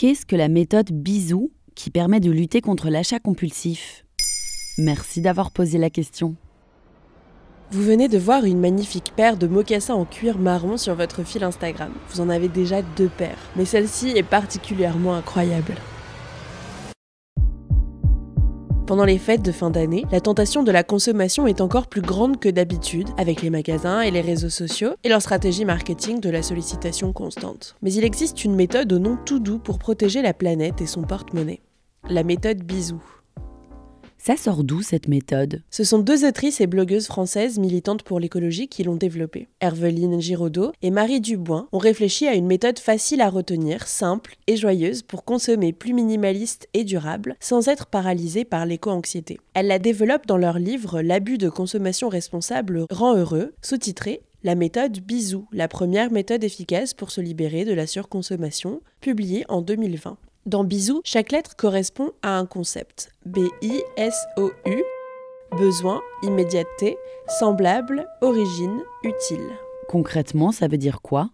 Qu'est-ce que la méthode Bisou qui permet de lutter contre l'achat compulsif? Merci d'avoir posé la question. Vous venez de voir une magnifique paire de mocassins en cuir marron sur votre fil Instagram. Vous en avez déjà deux paires, mais celle-ci est particulièrement incroyable. Pendant les fêtes de fin d'année, la tentation de la consommation est encore plus grande que d'habitude, avec les magasins et les réseaux sociaux et leur stratégie marketing de la sollicitation constante. Mais il existe une méthode au nom tout doux pour protéger la planète et son porte-monnaie. La méthode bisou. Ça sort d'où cette méthode? Ce sont deux autrices et blogueuses françaises militantes pour l'écologie qui l'ont développée. Herveline Giraudot et Marie Dubois ont réfléchi à une méthode facile à retenir, simple et joyeuse pour consommer plus minimaliste et durable sans être paralysé par l'éco-anxiété. Elles la développent dans leur livre L'abus de consommation responsable rend heureux, sous-titré la méthode Bisou, la première méthode efficace pour se libérer de la surconsommation, publiée en 2020. Dans Bisou, chaque lettre correspond à un concept. B-I-S-O-U, besoin, immédiateté, semblable, origine, utile. Concrètement, ça veut dire quoi?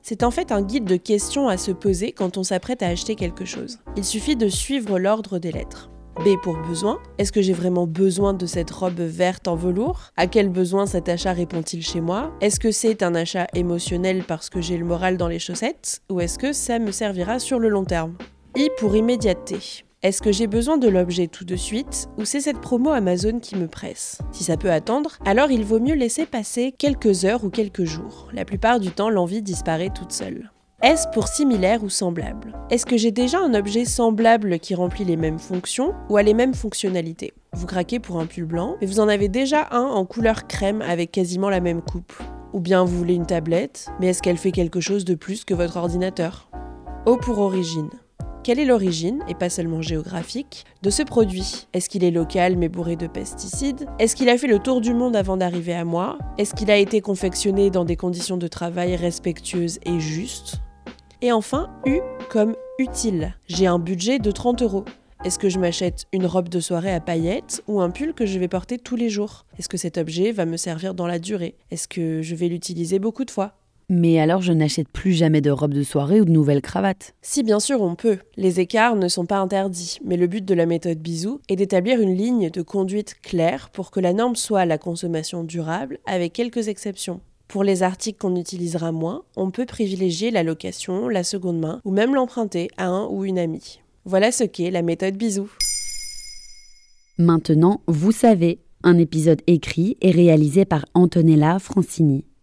C'est en fait un guide de questions à se poser quand on s'apprête à acheter quelque chose. Il suffit de suivre l'ordre des lettres. B pour besoin. Est-ce que j'ai vraiment besoin de cette robe verte en velours? À quel besoin cet achat répond-il chez moi? Est-ce que c'est un achat émotionnel parce que j'ai le moral dans les chaussettes? Ou est-ce que ça me servira sur le long terme? I pour immédiateté. Est-ce que j'ai besoin de l'objet tout de suite ou c'est cette promo Amazon qui me presse? Si ça peut attendre, alors il vaut mieux laisser passer quelques heures ou quelques jours. La plupart du temps, l'envie disparaît toute seule. S pour similaire ou semblable? Est-ce que j'ai déjà un objet semblable qui remplit les mêmes fonctions ou a les mêmes fonctionnalités? Vous craquez pour un pull blanc, mais vous en avez déjà un en couleur crème avec quasiment la même coupe. Ou bien vous voulez une tablette, mais est-ce qu'elle fait quelque chose de plus que votre ordinateur? O pour origine. Quelle est l'origine, et pas seulement géographique, de ce produit? Est-ce qu'il est local mais bourré de pesticides? Est-ce qu'il a fait le tour du monde avant d'arriver à moi? Est-ce qu'il a été confectionné dans des conditions de travail respectueuses et justes? Et enfin, U comme utile. J'ai un budget de 30 euros. Est-ce que je m'achète une robe de soirée à paillettes ou un pull que je vais porter tous les jours? Est-ce que cet objet va me servir dans la durée? Est-ce que je vais l'utiliser beaucoup de fois? Mais alors je n'achète plus jamais de robe de soirée ou de nouvelles cravates. Si bien sûr on peut. Les écarts ne sont pas interdits, mais le but de la méthode bisou est d'établir une ligne de conduite claire pour que la norme soit la consommation durable, avec quelques exceptions. Pour les articles qu'on utilisera moins, on peut privilégier la location, la seconde main ou même l'emprunter à un ou une amie. Voilà ce qu'est la méthode bisou. Maintenant, vous savez, un épisode écrit et réalisé par Antonella Francini.